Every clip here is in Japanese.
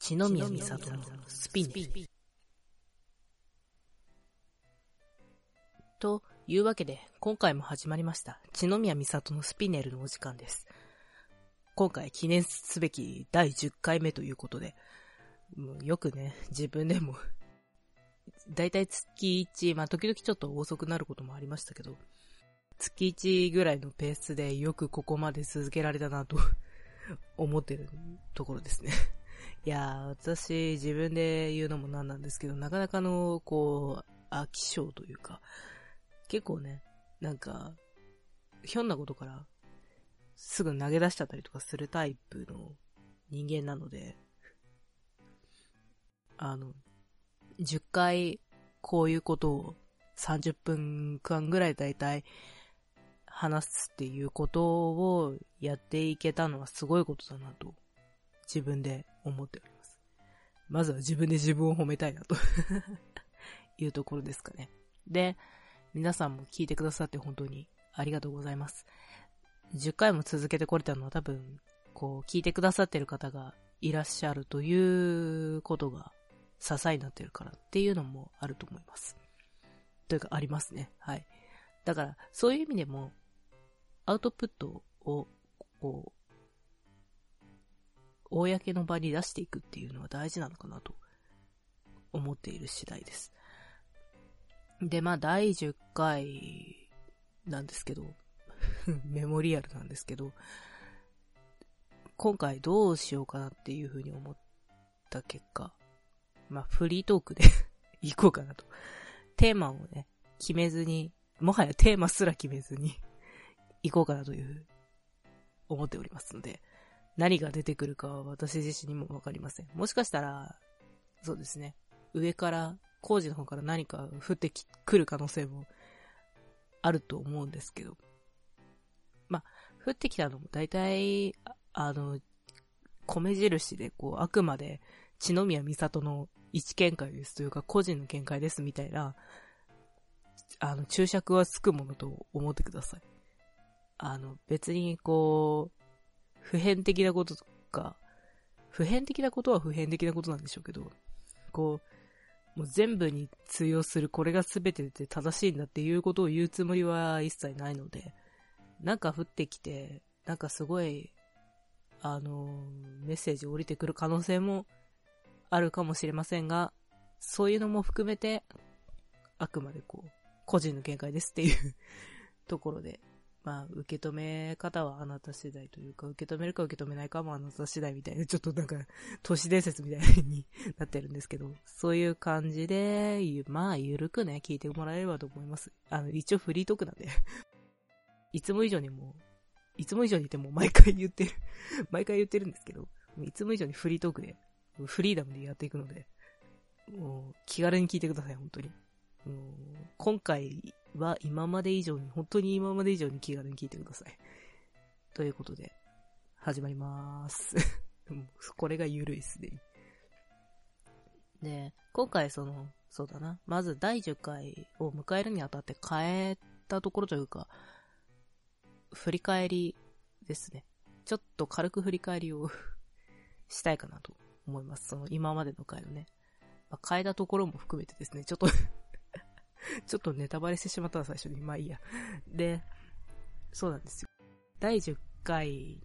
千宮美里のスピン。というわけで、今回も始まりました。千宮美里のスピネルのお時間です。今回記念すべき第10回目ということで、よくね、自分でも、だいたい月1、まあ時々ちょっと遅くなることもありましたけど、月1ぐらいのペースでよくここまで続けられたなと思ってるところですね。いや、私自分で言うのもなんなんですけど、なかなかの、こう、飽き性というか、結構ね、なんか、ひょんなことから、すぐ投げ出しちゃったりとかするタイプの人間なので、あの、10回こういうことを30分間ぐらいだいたい話すっていうことをやっていけたのはすごいことだなと自分で思っております。まずは自分で自分を褒めたいなと いうところですかね。で、皆さんも聞いてくださって本当にありがとうございます。10回も続けてこれたのは多分、こう、聞いてくださってる方がいらっしゃるということが支えになってるからっていうのもあると思います。というか、ありますね。はい。だから、そういう意味でも、アウトプットを、こう、公の場に出していくっていうのは大事なのかなと思っている次第です。で、まあ、第10回なんですけど、メモリアルなんですけど、今回どうしようかなっていうふうに思った結果、まあ、フリートークで 行こうかなと。テーマをね、決めずに、もはやテーマすら決めずに 行こうかなという、思っておりますので、何が出てくるかは私自身にもわかりません。もしかしたら、そうですね、上から、工事の方から何か降ってき、来る可能性もあると思うんですけど、まあ、降ってきたのも大体、あの、米印で、こう、あくまで、千宮美里の一見解ですというか、個人の見解ですみたいな、あの、注釈はつくものと思ってください。あの、別にこう、普遍的なこととか、普遍的なことは普遍的なことなんでしょうけど、こう、もう全部に通用するこれが全てで正しいんだっていうことを言うつもりは一切ないので、なんか降ってきて、なんかすごい、あの、メッセージ降りてくる可能性もあるかもしれませんが、そういうのも含めて、あくまでこう、個人の見解ですっていう ところで、まあ、受け止め方はあなた次第というか、受け止めるか受け止めないかもあなた次第みたいな、ちょっとなんか、都市伝説みたいになってるんですけど、そういう感じで、まあ、ゆるくね、聞いてもらえればと思います。あの、一応フリートークなんで、いつも以上にもう、いつも以上にっても毎回言ってる、毎回言ってるんですけど、いつも以上にフリートークで、フリーダムでやっていくので、もう、気軽に聞いてください、本当に。もう今回は今まで以上に、本当に今まで以上に気軽に聞いてください。ということで、始まりまーす。これがゆるいっすね。で、今回その、そうだな。まず第10回を迎えるにあたって変えたところというか、振り返りですね。ちょっと軽く振り返りを したいかなと思います。その今までの回のね。まあ、変えたところも含めてですね、ちょっと ちょっとネタバレしてしまったら最初に。まあいいや。で、そうなんですよ。第10回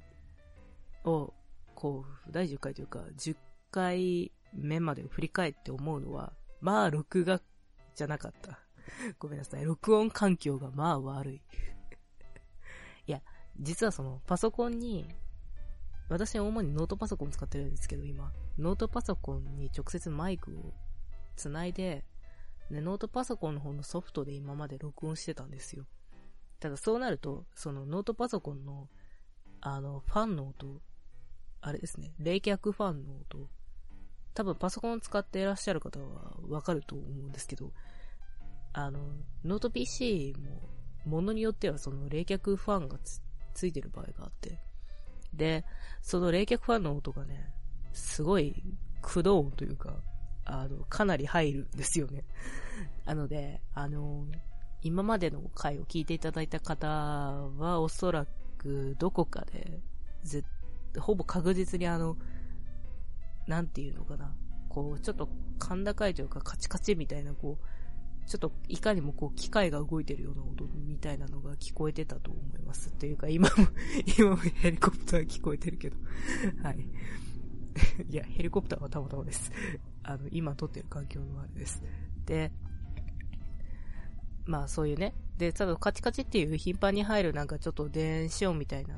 を、こう、第10回というか、10回目まで振り返って思うのは、まあ録画じゃなかった。ごめんなさい。録音環境がまあ悪い。いや、実はそのパソコンに、私は主にノートパソコン使ってるんですけど、今。ノートパソコンに直接マイクをつないで、で、ノートパソコンの方のソフトで今まで録音してたんですよ。ただそうなると、そのノートパソコンの、あの、ファンの音、あれですね、冷却ファンの音、多分パソコンを使っていらっしゃる方はわかると思うんですけど、あの、ノート PC も、ものによってはその冷却ファンがつついてる場合があって、で、その冷却ファンの音がね、すごい駆動音というか、あの、かなり入るんですよね。なので、あの、今までの回を聞いていただいた方は、おそらくどこかで、ぜ、ほぼ確実にあの、なんていうのかな。こう、ちょっと甲高いというかカチカチみたいな、こう、ちょっといかにもこう機械が動いてるような音みたいなのが聞こえてたと思います。っていうか今も今もヘリコプター聞こえてるけどはい。いや、ヘリコプターはたまたまです あの、今撮ってる環境のあれです。で、まあそういうね。で、多分カチカチっていう頻繁に入るなんかちょっと電子音みたいな、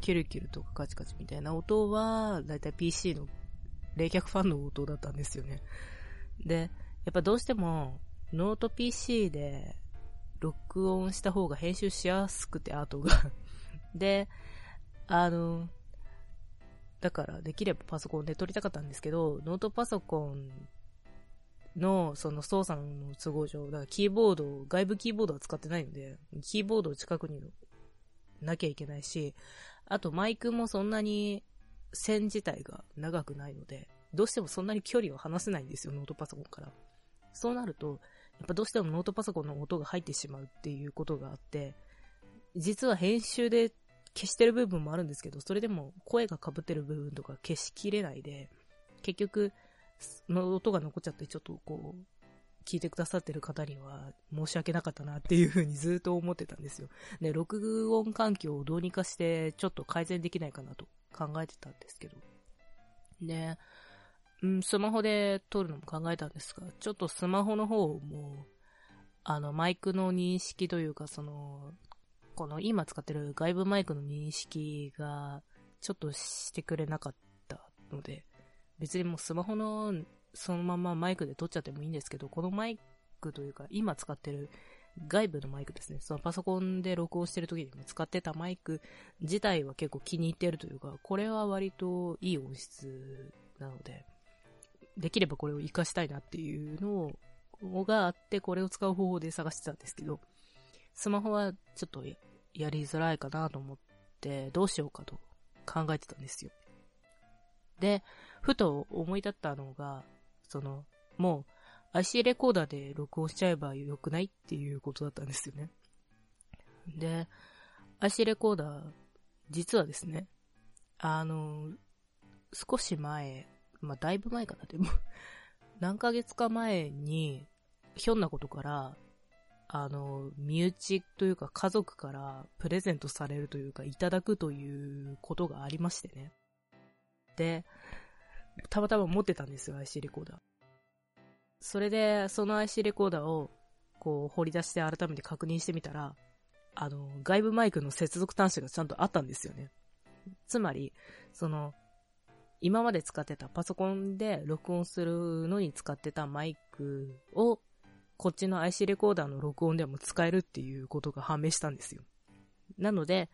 キュルキュルとかカチカチみたいな音は、だいたい PC の冷却ファンの音だったんですよね。で、やっぱどうしても、ノート PC で録音した方が編集しやすくて、あとがで、あの、だからできればパソコンで録りたかったんですけど、ノートパソコンのその操作の都合上、だからキーボード、外部キーボードは使ってないので、キーボードを近くになきゃいけないし、あとマイクもそんなに線自体が長くないので、どうしてもそんなに距離を離せないんですよ、ノートパソコンから。そうなると、やっぱどうしてもノートパソコンの音が入ってしまうっていうことがあって、実は編集で消してる部分もあるんですけど、それでも声が被ってる部分とか消しきれないで、結局、の音が残っちゃってちょっとこう、聞いてくださってる方には申し訳なかったなっていう風にずっと思ってたんですよ。で、録音環境をどうにかしてちょっと改善できないかなと考えてたんですけど。で、うん、スマホで撮るのも考えたんですが、ちょっとスマホの方も、あの、マイクの認識というか、その、この今使ってる外部マイクの認識がちょっとしてくれなかったので、別にもうスマホのそのままマイクで撮っちゃってもいいんですけど、このマイクというか今使ってる外部のマイクですね。そのパソコンで録音してる時にも使ってたマイク自体は結構気に入ってるというか、これは割といい音質なので、できればこれを活かしたいなっていうのがあって、これを使う方法で探してたんですけど、スマホはちょっとやりづらいかなと思って、どうしようかと考えてたんですよ。で、ふと思い立ったのが、その、もう IC レコーダーで録音しちゃえばよくないっていうことだったんですよね。で、IC レコーダー、実はですね、あの、少し前、まあ、だいぶ前かな、でも何ヶ月か前に、ひょんなことから、あの、身内というか家族からプレゼントされるというかいただくということがありましてね。で、たまたま持ってたんですよ、IC レコーダー。それで、その IC レコーダーを、こう、掘り出して改めて確認してみたら、あの、外部マイクの接続端子がちゃんとあったんですよね。つまり、その、今まで使ってたパソコンで録音するのに使ってたマイクをこっちの IC レコーダーの録音でも使えるっていうことが判明したんですよ。なので、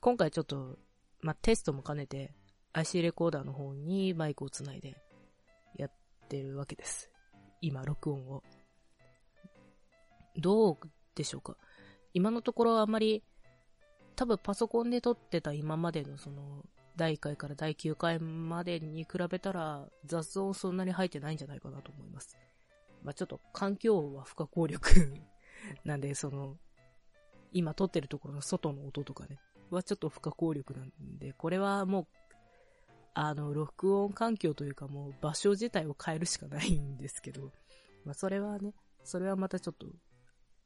今回ちょっと、まあ、テストも兼ねて IC レコーダーの方にマイクをつないでやってるわけです。今、録音を。どうでしょうか？今のところあまり、多分パソコンで撮ってた今までのその、第1回から第9回までに比べたら雑音そんなに入ってないんじゃないかなと思います。まあ、ちょっと環境は不可抗力 なんで、その、今撮ってるところの外の音とかね、はちょっと不可抗力なんで、これはもう、あの、録音環境というかもう場所自体を変えるしかないんですけど、まあ、それはね、それはまたちょっと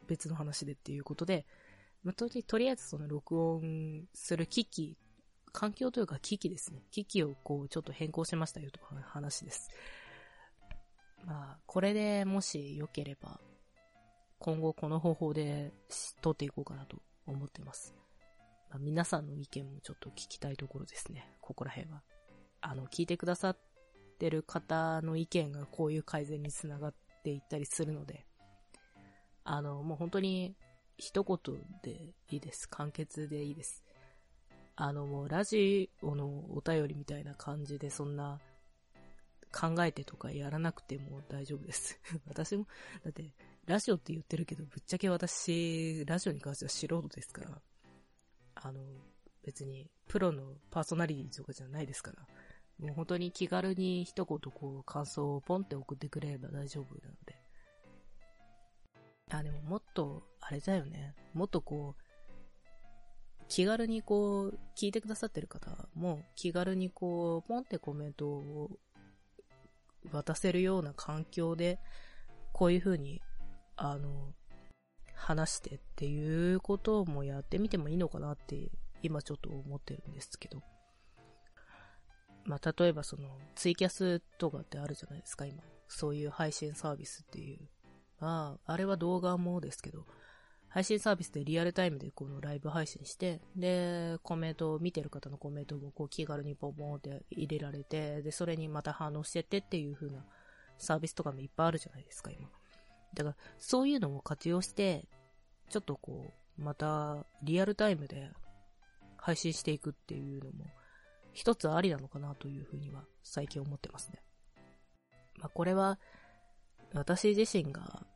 別の話でっていうことで、まあ、とりとりあえずその録音する機器、環境というか機器ですね。機器をこうちょっと変更しましたよという話です。まあ、これでもし良ければ、今後この方法で撮っていこうかなと思ってます。まあ、皆さんの意見もちょっと聞きたいところですね。ここら辺は。あの、聞いてくださってる方の意見がこういう改善につながっていったりするので、あの、もう本当に一言でいいです。簡潔でいいです。あの、もうラジオのお便りみたいな感じでそんな考えてとかやらなくても大丈夫です。私も、だって、ラジオって言ってるけど、ぶっちゃけ私、ラジオに関しては素人ですから、あの、別に、プロのパーソナリティとかじゃないですから、もう本当に気軽に一言こう、感想をポンって送ってくれれば大丈夫なので。あ、でももっと、あれだよね。もっとこう、気軽にこう、聞いてくださってる方も気軽にこう、ポンってコメントを渡せるような環境で、こういう風に、あの、話してっていうこともやってみてもいいのかなって、今ちょっと思ってるんですけど。まあ、例えばその、ツイキャスとかってあるじゃないですか、今。そういう配信サービスっていう。まあ、あれは動画もですけど、配信サービスでリアルタイムでこのライブ配信して、で、コメントを見てる方のコメントもこう気軽にポンポンって入れられて、で、それにまた反応してってっていう風なサービスとかもいっぱいあるじゃないですか、今。だから、そういうのを活用して、ちょっとこう、またリアルタイムで配信していくっていうのも、一つありなのかなという風には最近思ってますね。まあ、これは、私自身が、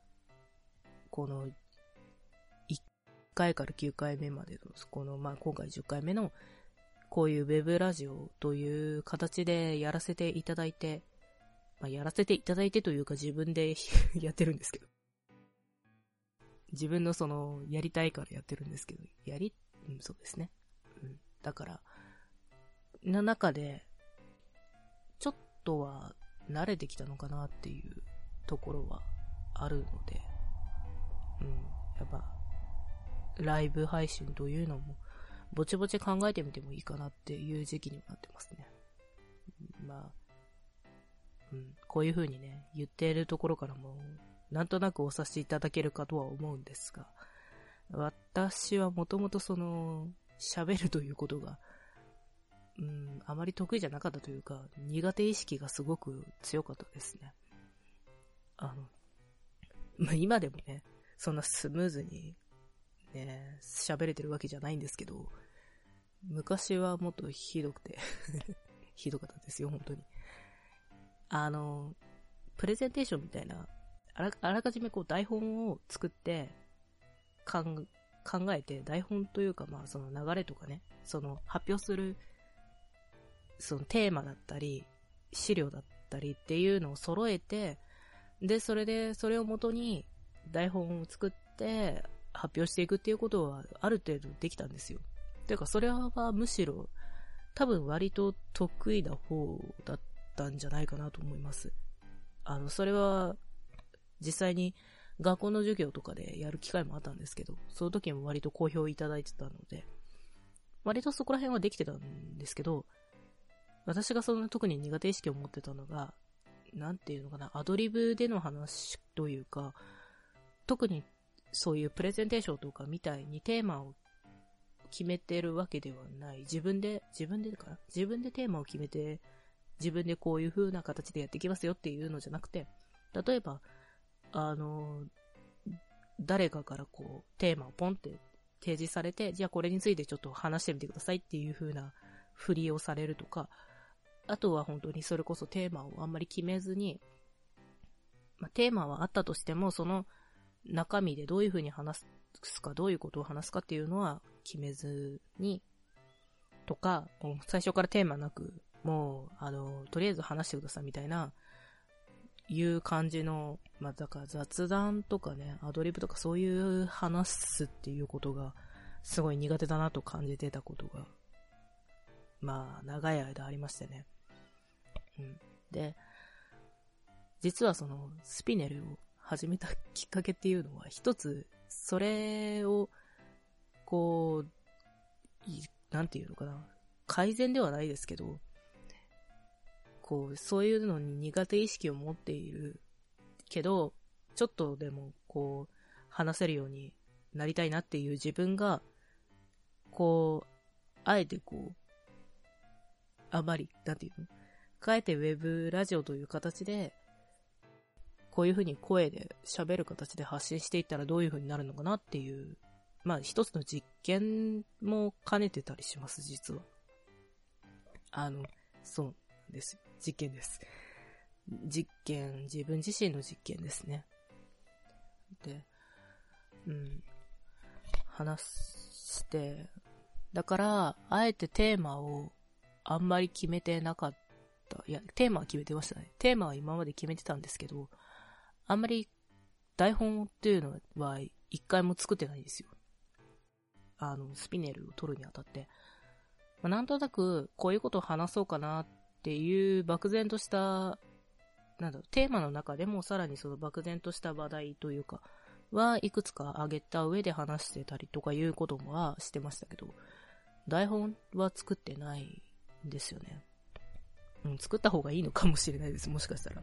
この回から9回目までの、この、まあ、今回10回目の、こういうウェブラジオという形でやらせていただいて、まあ、やらせていただいてというか自分で やってるんですけど。自分のその、やりたいからやってるんですけど、やり、うん、そうですね。うん。だから、の中で、ちょっとは慣れてきたのかなっていうところはあるので、ライブ配信というのも、ぼちぼち考えてみてもいいかなっていう時期にもなってますね。まあ、うん、こういう風にね、言っているところからも、なんとなくお察しいただけるかとは思うんですが、私はもともとその、喋るということが、うん、あまり得意じゃなかったというか、苦手意識がすごく強かったですね。あの、ま、今でもね、そんなスムーズにね、喋れてるわけじゃないんですけど、昔はもっとひどくて ひどかったですよ、本当に。あの、プレゼンテーションみたいな、あらあらかじめこう台本を作って、考えて、台本というかまあその流れとかね、その発表する、そのテーマだったり、資料だったりっていうのを揃えて、で、それで、それをもとに台本を作って、発表していくっていうことはある程度できたんですよ。ていうか、それはむしろ多分割と得意な方だったんじゃないかなと思います。あの、それは実際に学校の授業とかでやる機会もあったんですけど、その時も割と好評いただいてたので、割とそこら辺はできてたんですけど、私がその特に苦手意識を持ってたのが、なんていうのかな、アドリブでの話というか、特にそういうプレゼンテーションとかみたいにテーマを決めてるわけではない。自分で、自分でかな？自分でテーマを決めて、自分でこういう風な形でやっていきますよっていうのじゃなくて、例えば、あの、誰かからこう、テーマをポンって提示されて、じゃあこれについてちょっと話してみてくださいっていう風な振りをされるとか、あとは本当にそれこそテーマをあんまり決めずに、まあ、テーマはあったとしても、その中身でどういう風に話すか、どういうことを話すかっていうのは決めずに、とか、もう最初からテーマなく、もう、あの、とりあえず話してくださいみたいな、いう感じの、まあ、だから雑談とかね、アドリブとかそういう話すっていうことが、すごい苦手だなと感じてたことが、まあ、長い間ありましてね。うん。で、実はその、スピネルを始めたきっかけっていうのは、一つ、それを、こう、なんていうのかな。改善ではないですけど、こう、そういうのに苦手意識を持っているけど、ちょっとでも、こう、話せるようになりたいなっていう自分が、こう、あえてこう、あまり、なんていうの？あえてウェブラジオという形で、こういう風に声で喋る形で発信していったらどういう風になるのかなっていう、まあ一つの実験も兼ねてたりします、実は。あの、そうです。実験です。実験、自分自身の実験ですね。で、うん、話して、だから、あえてテーマをあんまり決めてなかった。いや、テーマは決めてましたね。テーマは今まで決めてたんですけど、あんまり台本っていうのは一回も作ってないんですよ。あの、スピネルを取るにあたって。まあ、なんとなく、こういうことを話そうかなっていう漠然とした、なんだろう、テーマの中でもさらにその漠然とした話題というか、はいくつか挙げた上で話してたりとかいうこともはしてましたけど、台本は作ってないんですよね。うん、作った方がいいのかもしれないです、もしかしたら。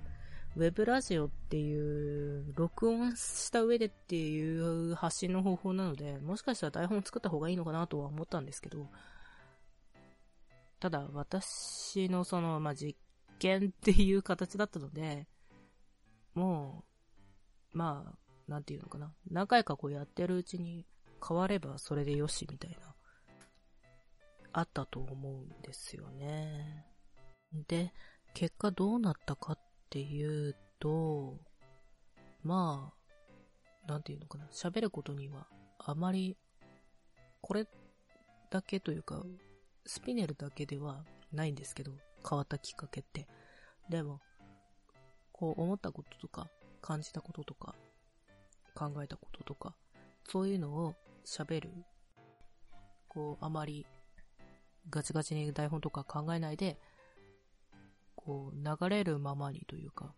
ウェブラジオっていう、録音した上でっていう発信の方法なので、もしかしたら台本作った方がいいのかなとは思ったんですけど、ただ私のその、まあ、実験っていう形だったので、もう、まあ、なんていうのかな。何回かこうやってるうちに変わればそれでよしみたいな、あったと思うんですよね。で、結果どうなったかっっていうと、まあ、なんていうのかな、喋ることにはあまり、これだけというか、スピネルだけではないんですけど、変わったきっかけって。でも、こう思ったこととか、感じたこととか、考えたこととか、そういうのを喋る。こう、あまりガチガチに台本とか考えないで、こう、流れるままにというか、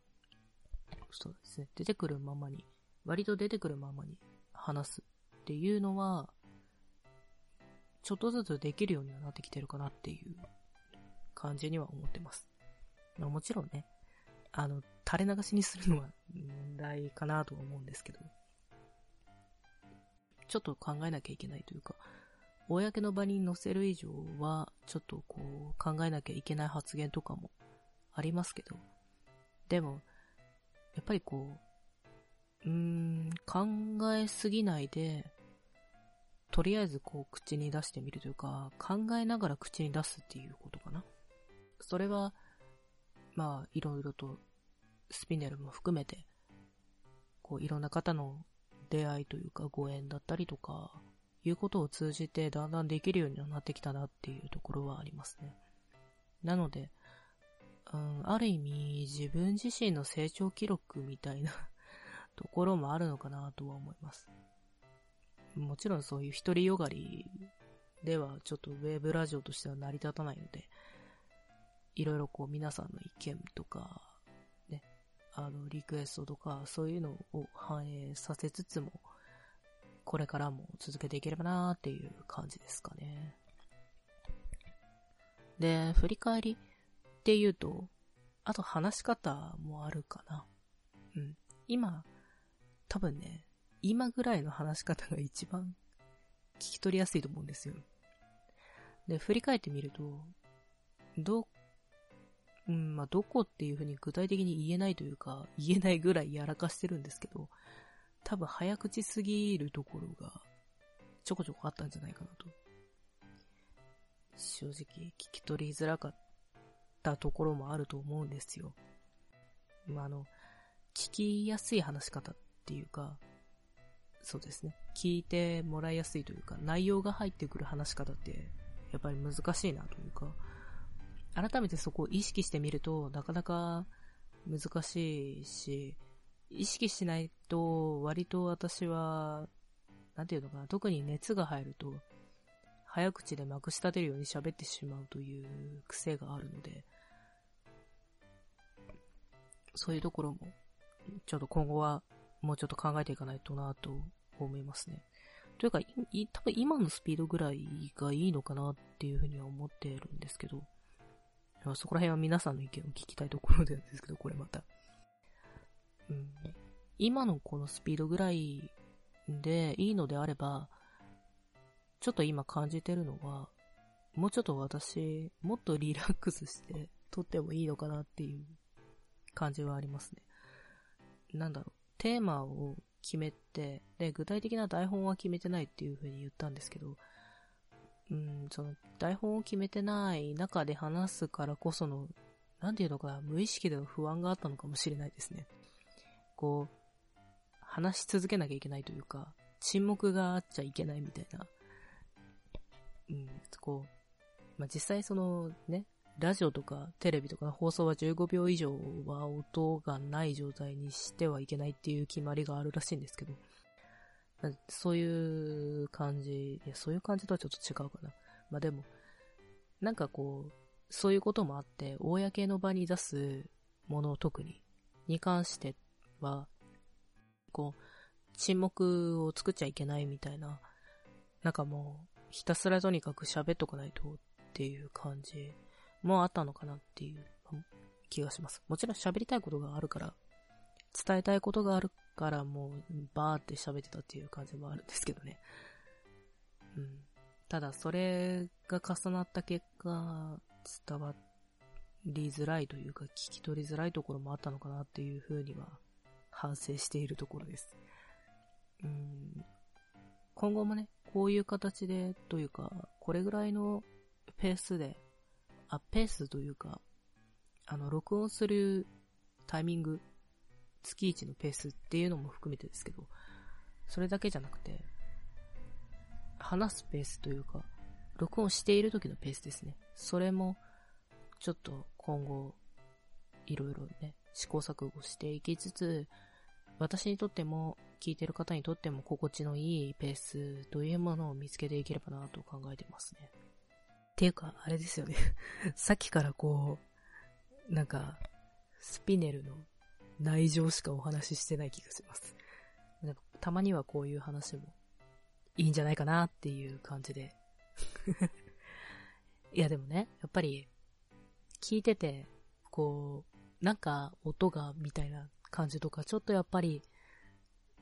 そうですね、出てくるままに、割と出てくるままに話すっていうのは、ちょっとずつできるようにはなってきてるかなっていう感じには思ってます。もちろんね、あの、垂れ流しにするのは問題かなとは思うんですけど、ちょっと考えなきゃいけないというか、公の場に載せる以上は、ちょっとこう、考えなきゃいけない発言とかもありますけど、でも、やっぱりこう、うーん、考えすぎないで、とりあえずこう口に出してみるというか、考えながら口に出すっていうことかな。それは、まあ、いろいろと、スピネルも含めて、こう、いろんな方の出会いというか、ご縁だったりとか、いうことを通じて、だんだんできるようになってきたなっていうところはありますね。なので、うん、ある意味自分自身の成長記録みたいな ところもあるのかなとは思います。もちろんそういう一人よがりではちょっとウェブラジオとしては成り立たないので、いろいろこう皆さんの意見とか、ね、あの、リクエストとか、そういうのを反映させつつも、これからも続けていければなーっていう感じですかね。で、振り返りっていうと、あと話し方もあるかな。うん。今、多分ね、今ぐらいの話し方が一番聞き取りやすいと思うんですよ。で、振り返ってみると、ど、うん、まあ、どこっていうふうに具体的に言えないというか、言えないぐらいやらかしてるんですけど、多分早口すぎるところがちょこちょこあったんじゃないかなと。正直聞き取りづらかったところもあると思うんですよ。まあ、あの、聞きやすい話し方っていうか、そうですね。聞いてもらいやすいというか、内容が入ってくる話し方って、やっぱり難しいなというか、改めてそこを意識してみると、なかなか難しいし、意識しないと、割と私は、なんていうのかな、特に熱が入ると、早口でまくし立てるように喋ってしまうという癖があるので、そういうところも、ちょっと今後はもうちょっと考えていかないとなと思いますね。というか、多分今のスピードぐらいがいいのかなっていうふうには思ってるんですけど、そこら辺は皆さんの意見を聞きたいところなんですけど、これまた。うん、今のこのスピードぐらいでいいのであれば、ちょっと今感じてるのは、もうちょっと私、もっとリラックスして撮ってもいいのかなっていう感じはありますね。なんだろう、テーマを決めて、で、具体的な台本は決めてないっていう風に言ったんですけど、うん、その、台本を決めてない中で話すからこその、なんていうのか、無意識での不安があったのかもしれないですね。こう、話し続けなきゃいけないというか、沈黙があっちゃいけないみたいなうん、こう、まあ、実際そのね、ラジオとかテレビとかの放送は15秒以上は音がない状態にしてはいけないっていう決まりがあるらしいんですけど、そういう感じ、いや、そういう感じとはちょっと違うかな。まあでも、なんかこう、そういうこともあって、公の場に出すもの特に、に関しては、こう、沈黙を作っちゃいけないみたいな、なんかもう、ひたすらとにかく喋っとかないとっていう感じもあったのかなっていう気がします。もちろん喋りたいことがあるから、伝えたいことがあるからもうバーって喋ってたっていう感じもあるんですけどね。うん。ただそれが重なった結果、伝わりづらいというか聞き取りづらいところもあったのかなっていうふうには反省しているところです。うん。今後もね、こういう形でというか、これぐらいのペースで、あ、ペースというか、あの、録音するタイミング、月1のペースっていうのも含めてですけど、それだけじゃなくて、話すペースというか、録音している時のペースですね。それも、ちょっと今後、いろいろね、試行錯誤していきつつ、私にとっても、聞いてる方にとっても心地のいいペースというものを見つけていければなと考えてますね。っていうか、あれですよね さっきからこう、なんか、スピネルの内情しかお話ししてない気がします。なんかたまにはこういう話もいいんじゃないかなっていう感じで いやでもね、やっぱり聞いてて、こう、なんか音がみたいな感じとか、ちょっとやっぱり、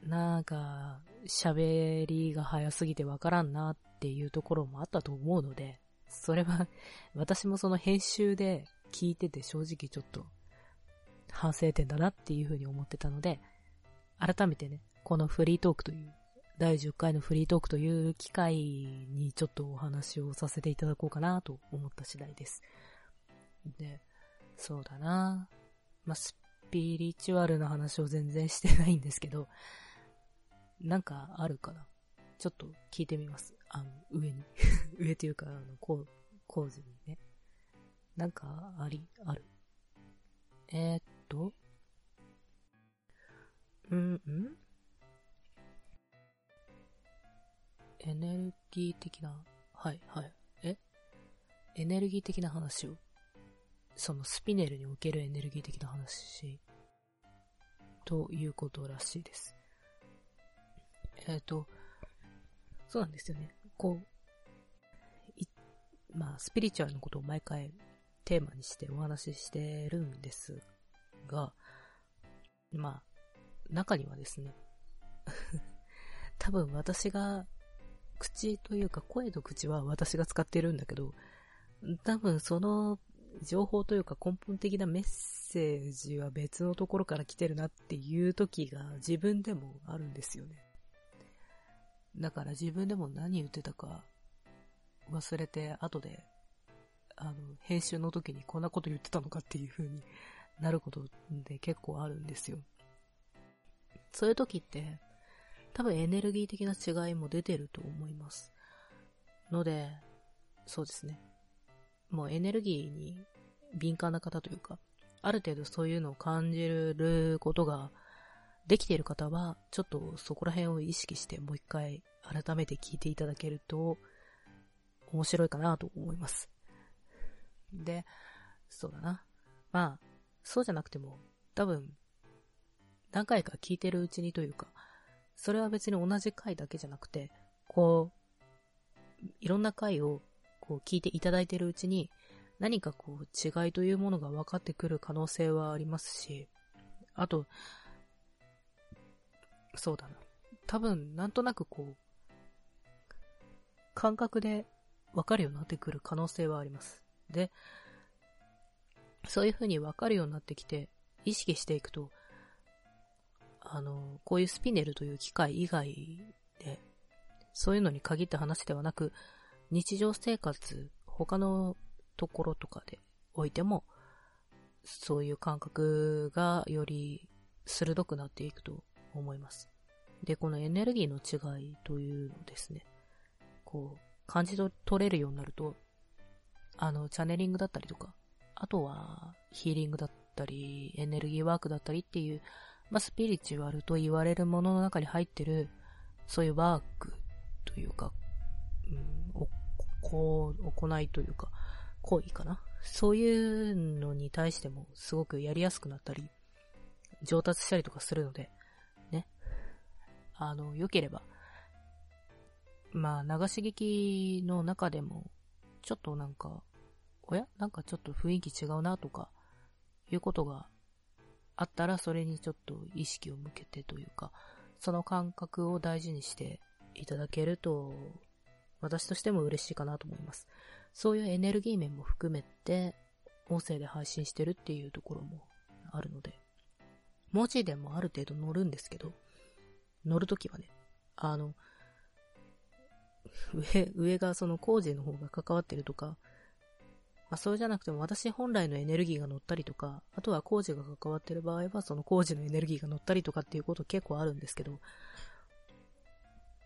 なんか喋りが早すぎてわからんなっていうところもあったと思うので、それは 私もその編集で聞いてて正直ちょっと反省点だなっていうふうに思ってたので、改めてね、このフリートークという、第10回のフリートークという機会にちょっとお話をさせていただこうかなと思った次第です。で、そうだなまあ、スピリチュアルな話を全然してないんですけど、なんかあるかなちょっと聞いてみます。あの、上に。上というか、あの、こう、構図にね。なんか、あり、ある。えー、っと、うんうんエネルギー的な、はいはい。え？エネルギー的な話を、そのスピネルにおけるエネルギー的な話、ということらしいです。えっ、と、そうなんですよね。こう、まあ、スピリチュアルのことを毎回テーマにしてお話ししてるんですが、まあ、中にはですね、多分私が、口というか声と口は私が使ってるんだけど、多分その情報というか根本的なメッセージは別のところから来てるなっていう時が自分でもあるんですよね。だから自分でも何言ってたか忘れて後であの、編集の時にこんなこと言ってたのかっていう風になることで結構あるんですよ。そういう時って、多分エネルギー的な違いも出てると思います。ので、そうですね。もうエネルギーに敏感な方というか、ある程度そういうのを感じることができている方は、ちょっとそこら辺を意識してもう一回改めて聞いていただけると面白いかなと思います。で、そうだな。まあ、そうじゃなくても、多分、何回か聞いてるうちにというか、それは別に同じ回だけじゃなくて、こう、いろんな回をこう聞いていただいてるうちに、何かこう違いというものが分かってくる可能性はありますし、あと、そうだな。多分、なんとなくこう、感覚で分かるようになってくる可能性はあります。で、そういう風に分かるようになってきて、意識していくと、あの、こういうスピネルという機械以外で、そういうのに限った話ではなく、日常生活、他のところとかでおいても、そういう感覚がより鋭くなっていくと思います。で、このエネルギーの違いというのですね、こう、感じ取れるようになると、あの、チャネリングだったりとか、あとは、ヒーリングだったり、エネルギーワークだったりっていう、まあ、スピリチュアルと言われるものの中に入ってる、そういうワークというか、うん、お、こう、行いというか、行為かな。そういうのに対してもすごくやりやすくなったり、上達したりとかするので、ね。あの、良ければ、まあ、流し聞きの中でも、ちょっとなんか、おや？なんかちょっと雰囲気違うなとか、いうことがあったら、それにちょっと意識を向けてというか、その感覚を大事にしていただけると、私としても嬉しいかなと思います。そういうエネルギー面も含めて、音声で配信してるっていうところもあるので、文字でもある程度乗るんですけど、乗るときはね、あの、上、上がその工事の方が関わってるとか、まあ、それじゃなくても私本来のエネルギーが乗ったりとか、あとは工事が関わってる場合はその工事のエネルギーが乗ったりとかっていうこと結構あるんですけど、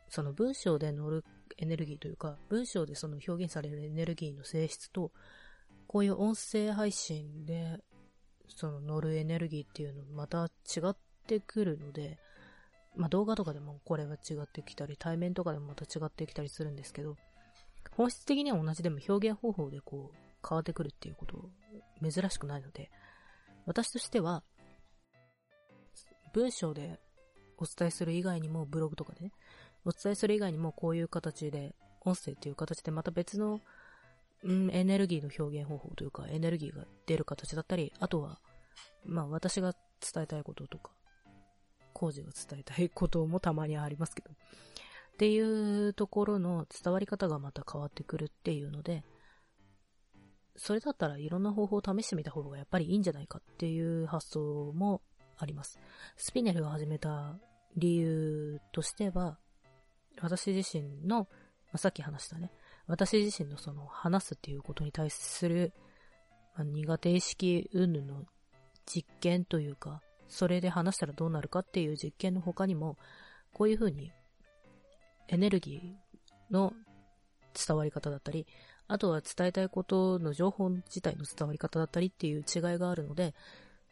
その文章で乗るエネルギーというか、文章でその表現されるエネルギーの性質と、こういう音声配信でその乗るエネルギーっていうのまた違ってくるので、まあ動画とかでもこれは違ってきたり、対面とかでもまた違ってきたりするんですけど、本質的には同じでも表現方法でこう変わってくるっていうこと珍しくないので、私としては、文章でお伝えする以外にも、ブログとかでね、お伝えする以外にもこういう形で、音声っていう形でまた別の、うん、エネルギーの表現方法というか、エネルギーが出る形だったり、あとは、まあ私が伝えたいこととか、工事が伝えたいこともたまにありますけど、っていうところの伝わり方がまた変わってくるっていうので、それだったらいろんな方法を試してみた方がやっぱりいいんじゃないかっていう発想もあります。スピネルを始めた理由としては、私自身の、まあ、さっき話したね、私自身のその話すっていうことに対する、まあ、苦手意識云々の実験というか、それで話したらどうなるかっていう実験の他にも、こういうふうにエネルギーの伝わり方だったり、あとは伝えたいことの情報自体の伝わり方だったりっていう違いがあるので、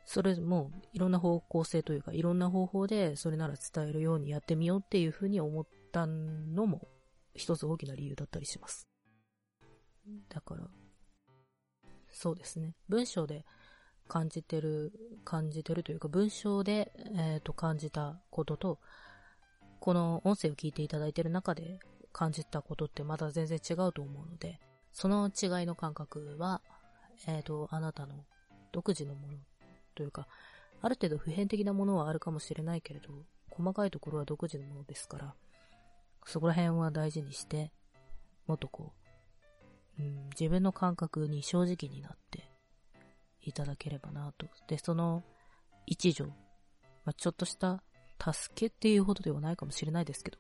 それもいろんな方向性というか、いろんな方法でそれなら伝えるようにやってみようっていうふうに思ったのも一つ大きな理由だったりします。だから、そうですね。文章で感じてる、感じてるというか、文章で、えっ、ー、と感じたことと、この音声を聞いていただいてる中で感じたことってまだ全然違うと思うので、その違いの感覚は、えっ、ー、と、あなたの独自のものというか、ある程度普遍的なものはあるかもしれないけれど、細かいところは独自のものですから、そこら辺は大事にして、もっとこう、うん、自分の感覚に正直になっていただければなと。で、その一助、まあ、ちょっとした助けっていうほどではないかもしれないですけど、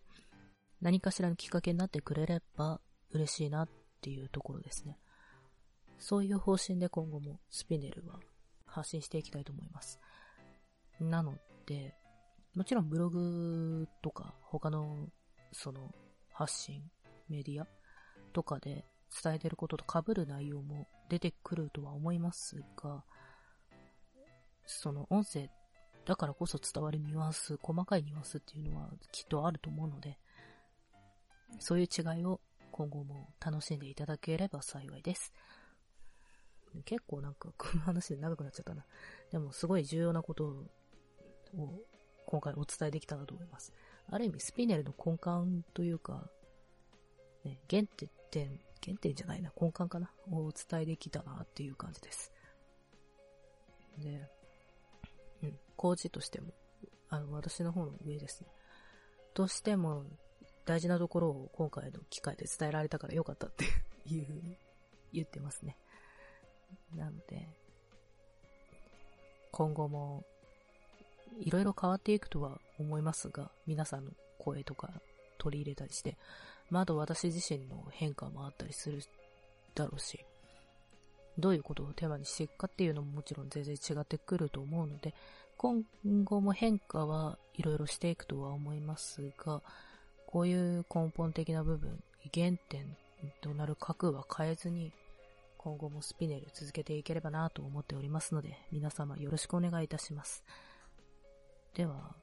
何かしらのきっかけになってくれれば嬉しいなっていうところですね。そういう方針で今後もスピネルは発信していきたいと思います。なので、もちろんブログとか他のその発信、メディアとかで伝えてることと被る内容も出てくるとは思いますが、その音声だからこそ伝わるニュアンス、細かいニュアンスっていうのはきっとあると思うので、そういう違いを今後も楽しんでいただければ幸いです。結構なんか、この話で長くなっちゃったな。でもすごい重要なことを今回お伝えできたなと思います。ある意味スピネルの根幹というか、ね、原点、原点じゃないな、根幹かなをお伝えできたなっていう感じです。で、うん、工事としても、あの、私の方の上ですね。としても、大事なところを今回の機会で伝えられたからよかったっていうふうに言ってますね。なので、今後もいろいろ変わっていくとは思いますが、皆さんの声とか取り入れたりして、まあ、あと私自身の変化もあったりするだろうし、どういうことをテーマにしていくかっていうのももちろん全然違ってくると思うので、今後も変化はいろいろしていくとは思いますが、こういう根本的な部分、原点となる核は変えずに、今後もスピネル続けていければなと思っておりますので、皆様よろしくお願いいたします。では、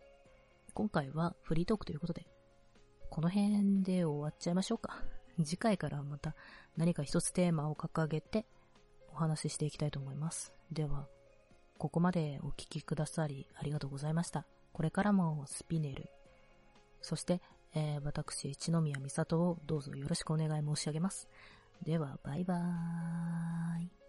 今回はフリートークということで、この辺で終わっちゃいましょうか。次回からまた何か一つテーマを掲げてお話ししていきたいと思います。では、ここまでお聞きくださりありがとうございました。これからもスピネル、そして、えー、私、一宮美里をどうぞよろしくお願い申し上げます。では、バイバーイ。